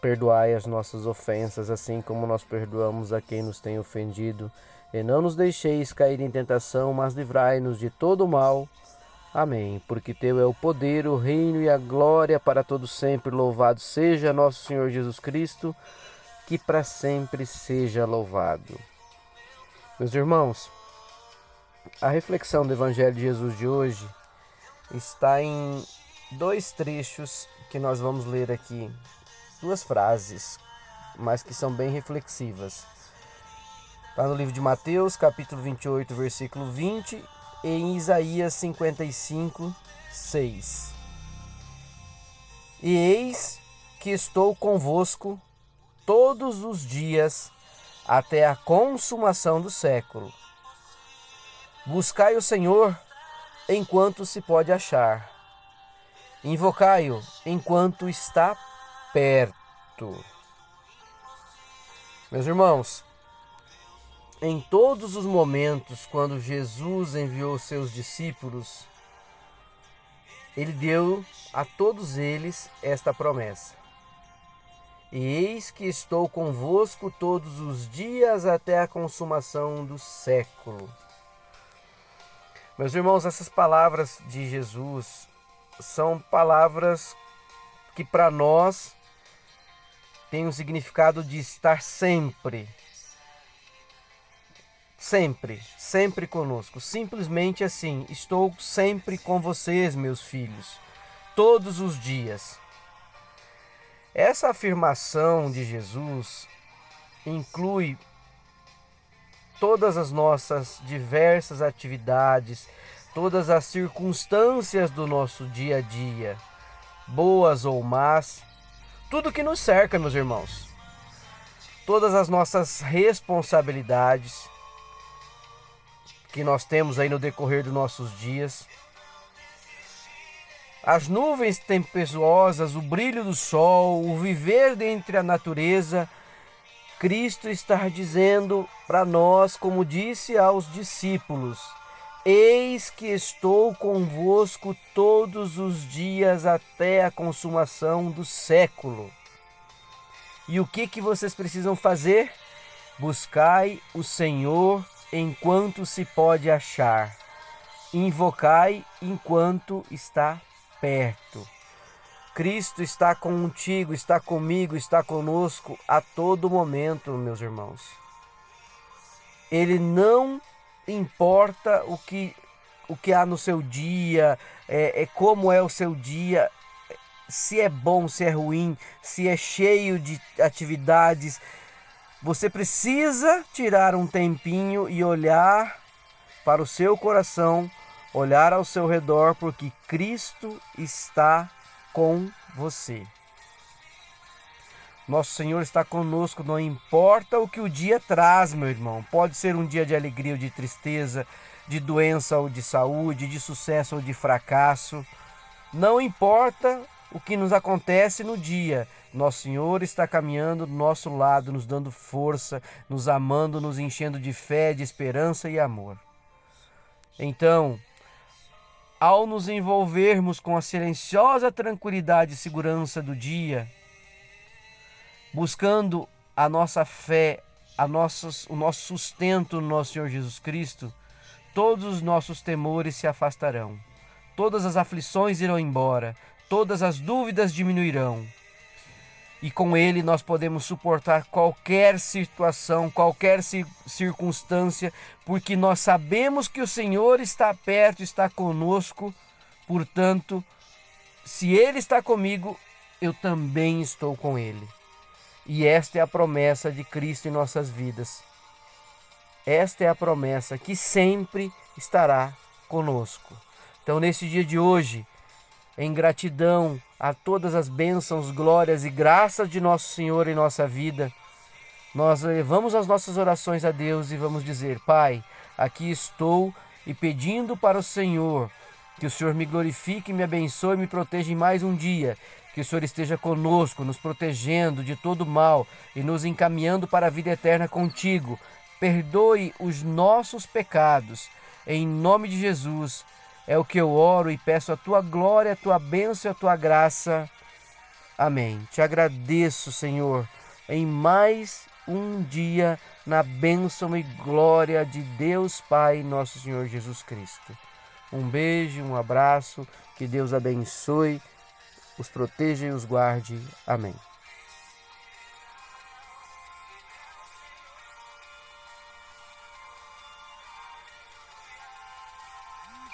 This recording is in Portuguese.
Perdoai as nossas ofensas, assim como nós perdoamos a quem nos tem ofendido. E não nos deixeis cair em tentação, mas livrai-nos de todo o mal. Amém. Porque Teu é o poder, o reino e a glória para todos sempre. Louvado seja nosso Senhor Jesus Cristo, que para sempre seja louvado. Meus irmãos, a reflexão do Evangelho de Jesus de hoje está em dois trechos que nós vamos ler aqui, duas frases, mas que são bem reflexivas. Está no livro de Mateus, capítulo 28, versículo 20, e em Isaías 55, 6. E eis que estou convosco todos os dias até a consumação do século. Buscai o Senhor enquanto se pode achar Invocai-o enquanto está perto. Meus irmãos, em todos os momentos quando Jesus enviou seus discípulos, ele deu a todos eles esta promessa: E eis que estou convosco todos os dias até a consumação do século. Meus irmãos, essas palavras de Jesus são palavras que para nós têm um significado de estar sempre, sempre, sempre conosco. Simplesmente assim, estou sempre com vocês, meus filhos, todos os dias. Essa afirmação de Jesus inclui todas as nossas diversas atividades, todas as circunstâncias do nosso dia a dia, boas ou más, tudo que nos cerca, meus irmãos. Todas as nossas responsabilidades que nós temos aí no decorrer dos nossos dias. As nuvens tempestuosas, o brilho do sol, o viver dentre a natureza, Cristo está dizendo para nós, como disse aos discípulos: Eis que estou convosco todos os dias até a consumação do século. E o que que vocês precisam fazer? Buscai o Senhor enquanto se pode achar. Invocai enquanto está perto. Cristo está contigo, está comigo, está conosco a todo momento, meus irmãos. Ele não importa o que, o que há no seu dia, é, é como é o seu dia, se é bom, se é ruim, se é cheio de atividades. Você precisa tirar um tempinho e olhar para o seu coração, olhar ao seu redor, porque Cristo está com você. Nosso Senhor está conosco, não importa o que o dia traz, meu irmão. Pode ser um dia de alegria ou de tristeza, de doença ou de saúde, de sucesso ou de fracasso. Não importa o que nos acontece no dia, nosso Senhor está caminhando do nosso lado, nos dando força, nos amando, nos enchendo de fé, de esperança e amor. Então, ao nos envolvermos com a silenciosa tranquilidade e segurança do dia, buscando a nossa fé, a nossas, o nosso sustento no nosso Senhor Jesus Cristo, todos os nossos temores se afastarão, todas as aflições irão embora, todas as dúvidas diminuirão. E com Ele nós podemos suportar qualquer situação, qualquer circunstância, porque nós sabemos que o Senhor está perto, está conosco. Portanto, se Ele está comigo, eu também estou com Ele. E esta é a promessa de Cristo em nossas vidas. Esta é a promessa que sempre estará conosco. Então, nesse dia de hoje, em gratidão a todas as bênçãos, glórias e graças de nosso Senhor em nossa vida, nós levamos as nossas orações a Deus e vamos dizer: Pai, aqui estou e pedindo para o Senhor que o Senhor me glorifique, me abençoe e me proteja em mais um dia. Que o Senhor esteja conosco, nos protegendo de todo mal e nos encaminhando para a vida eterna contigo. Perdoe os nossos pecados. Em nome de Jesus, é o que eu oro e peço a tua glória, a tua bênção e a tua graça. Amém. Te agradeço, Senhor, em mais um dia na bênção e glória de Deus Pai, nosso Senhor Jesus Cristo. Um beijo, um abraço, que Deus abençoe, os proteja e os guarde. Amém.